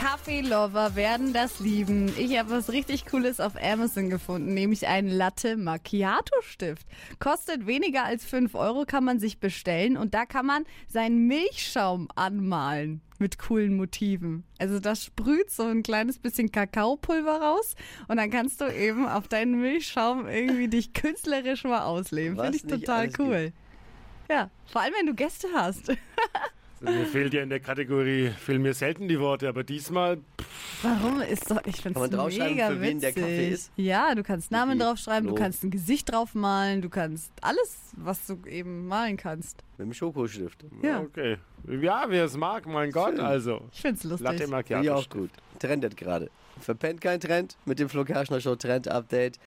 Kaffee-Lover werden das lieben. Ich habe was richtig Cooles auf Amazon gefunden, nämlich einen Latte Macchiato Stift. Kostet weniger als 5 Euro, kann man sich bestellen und da kann man seinen Milchschaum anmalen mit coolen Motiven. Also das sprüht so ein kleines bisschen Kakaopulver raus und dann kannst du eben auf deinen Milchschaum irgendwie dich künstlerisch mal ausleben. Finde ich total cool. Ja, vor allem wenn du Gäste hast. Mir fehlt ja in der Kategorie, fehlen mir selten die Worte, aber diesmal, Warum ist doch, ich finde es mega für wen der witzig. Kaffee ist? Ja, du kannst Namen Vicky, draufschreiben, du Flo. kannst ein Gesicht draufmalen, du kannst alles, was du eben malen kannst. Mit dem Schokostift. Ja, okay. Ja, wer es mag, mein Gott, also. ich finde es lustig. Latte Macchiato. auch gut. Trendet gerade. Verpennt kein Trend mit dem Flo Kerschner Show Trend Update.